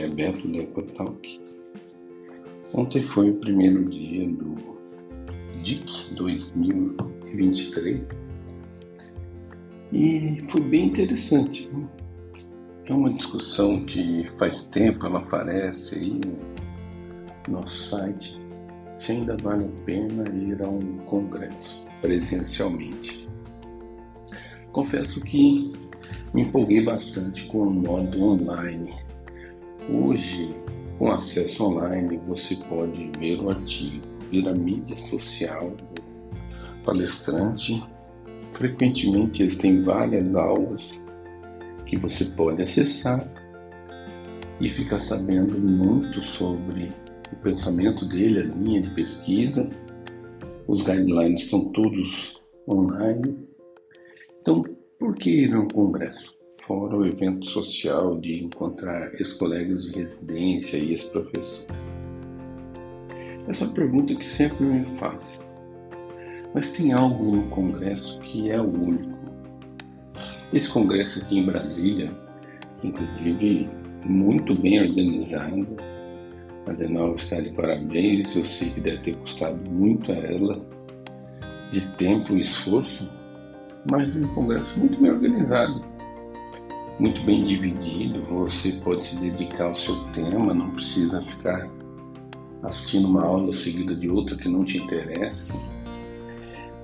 aqui é Beto da Ecotalk. Ontem foi o primeiro dia do DIC 2023 e foi bem interessante. Né? É uma discussão que faz tempo ela aparece aí no nosso site se ainda vale a pena ir a um congresso presencialmente. Confesso que me empolguei bastante com o modo online. Hoje, com acesso online, você pode ver o artigo, ver a mídia social do palestrante. Frequentemente, eles têm várias aulas que você pode acessar e ficar sabendo muito sobre o pensamento dele, a linha de pesquisa. Os guidelines são todos online. Então, por que ir a um congresso? Fora o evento social de encontrar ex-colegas de residência e ex-professores. Essa é pergunta que sempre me faz. Mas tem algo no congresso que é o único. Esse congresso aqui em Brasília, inclusive muito bem organizado, a Denal está de parabéns, eu sei que deve ter custado muito a ela de tempo e esforço, mas um congresso muito bem organizado, muito bem dividido. Você pode se dedicar ao seu tema, não precisa ficar assistindo uma aula seguida de outra que não te interessa.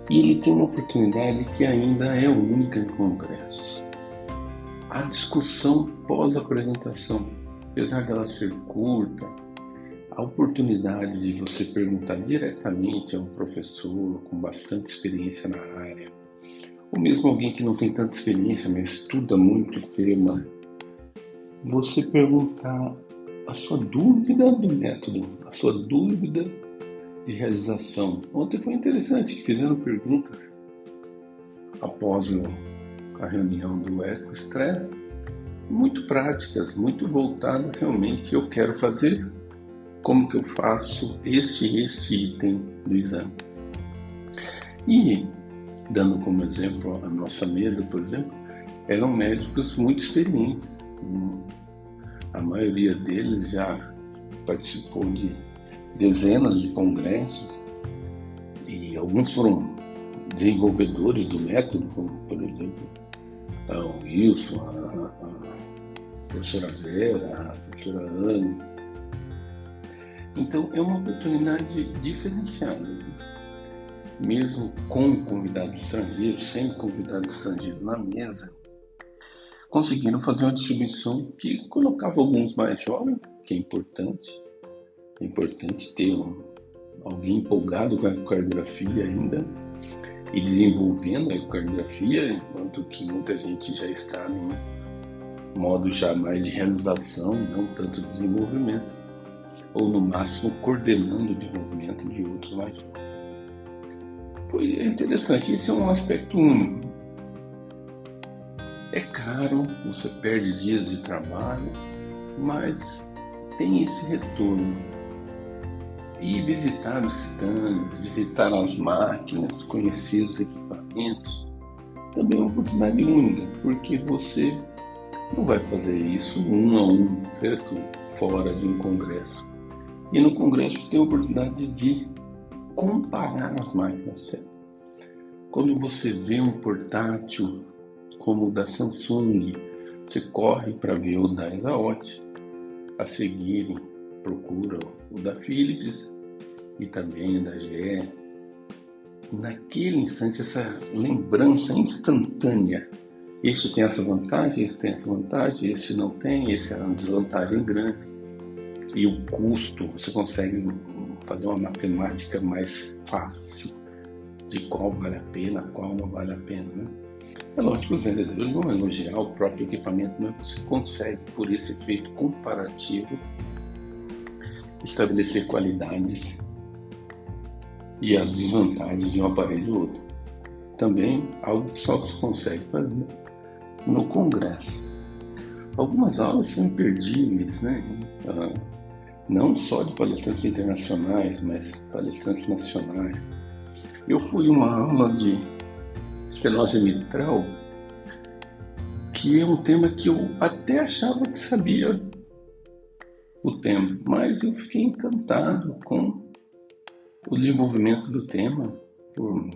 E ele tem uma oportunidade que ainda é única em congresso. A discussão pós-apresentação, apesar dela ser curta, a oportunidade de você perguntar diretamente a um professor com bastante experiência na área, ou mesmo alguém que não tem tanta experiência, mas estuda muito o tema, você perguntar a sua dúvida do método, a sua dúvida de realização. Ontem foi interessante, fizeram perguntas após a reunião do Eco Stress, muito práticas, muito voltadas realmente. Eu quero fazer, como que eu faço este este item do exame. E dando como exemplo a nossa mesa, por exemplo, eram médicos muito experientes. A maioria deles já participou de dezenas de congressos e alguns foram desenvolvedores do método, como por exemplo o Wilson, a, a professora Vera, a professora Ana. Então é uma oportunidade diferenciada mesmo com convidado estrangeiro, sem convidado estrangeiro na mesa, conseguiram fazer uma distribuição que colocava alguns mais jovens, que é importante. É importante ter um, alguém empolgado com a ecocardiografia ainda e desenvolvendo a ecocardiografia, enquanto que muita gente já está no modo já mais de realização, não tanto de desenvolvimento, ou no máximo coordenando o desenvolvimento de outros mais jovens. Foi interessante, esse é um aspecto único. É caro, você perde dias de trabalho, mas tem esse retorno. E visitar os stands, visitar as máquinas, conhecer os equipamentos, também é uma oportunidade única, porque você não vai fazer isso um a um, certo? Fora de um congresso. E no congresso tem a oportunidade de comparar as máquinas. Quando você vê um portátil como o da Samsung, você corre para ver o da Exaot, a seguir procura o da Philips e também o da GE. Naquele instante, essa lembrança instantânea. Esse tem essa vantagem, esse tem essa vantagem, esse não tem, esse é uma desvantagem grande. E o custo, você consegue fazer uma matemática mais fácil de qual vale a pena, qual não vale a pena. Né? É lógico que os vendedores vão elogiar o próprio equipamento, mas você consegue, por esse efeito comparativo, estabelecer qualidades e as desvantagens de um aparelho ou outro. Também algo que só se consegue fazer no congresso. Algumas aulas são imperdíveis, né? Ah, não só de palestrantes internacionais, mas palestrantes nacionais. Eu fui uma aula de estenose mitral, que é um tema que eu até achava que sabia, o tema, mas eu fiquei encantado com o desenvolvimento do tema por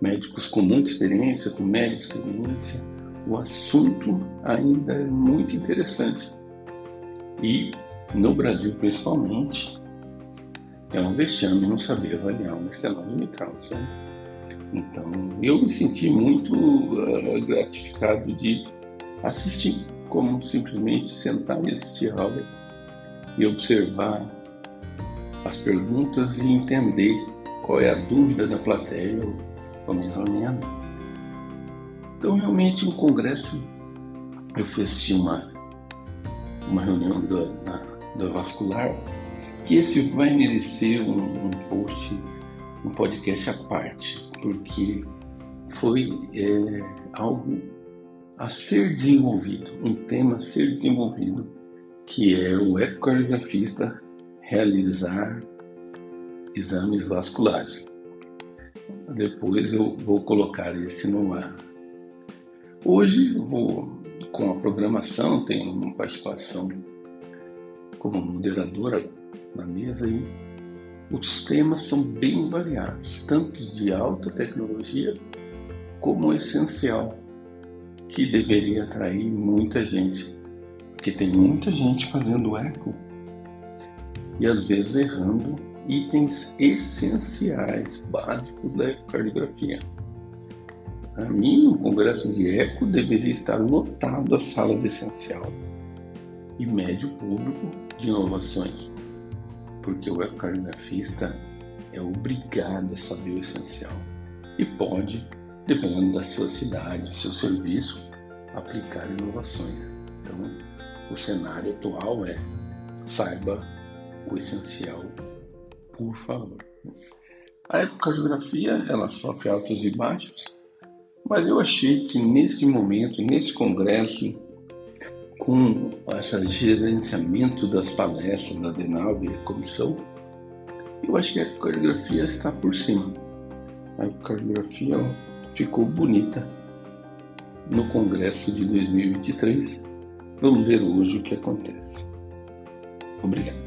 médicos com muita experiência, com média experiência. O assunto ainda é muito interessante. E no Brasil, principalmente, é um vexame não saber avaliar uma estenose mitral, sabe? Então, eu me senti muito uh, gratificado de assistir, como simplesmente sentar e assistir a e observar as perguntas e entender qual é a dúvida da plateia, ou pelo menos a minha. Então, realmente, no congresso, eu fui assistir uma, uma reunião da, da, da vascular, que esse vai merecer um, um post, um podcast à parte, porque foi é, algo a ser desenvolvido, um tema a ser desenvolvido, que é o ecocardiografista realizar exames vasculares. Depois eu vou colocar esse no ar. Hoje vou, com a programação, tenho uma participação como moderadora na mesa e os temas são bem variados, tanto de alta tecnologia como essencial, que deveria atrair muita gente, porque tem muita gente fazendo eco e às vezes errando itens essenciais, básicos da ecocardiografia. Para mim, o congresso de eco deveria estar lotado a sala de essencial e médio público inovações, porque o ecocardiografista é obrigado a saber o essencial e pode, dependendo da sua cidade, do seu serviço, aplicar inovações. Então, o cenário atual é saiba o essencial, por favor. A ecocardiografia, ela sofre altos e baixos, mas eu achei que nesse momento, nesse congresso, com esse gerenciamento das palestras da DENAV e da comissão, eu acho que a ecocardiografia está por cima. A ecocardiografia ficou bonita no congresso de 2023. Vamos ver hoje o que acontece. Obrigado.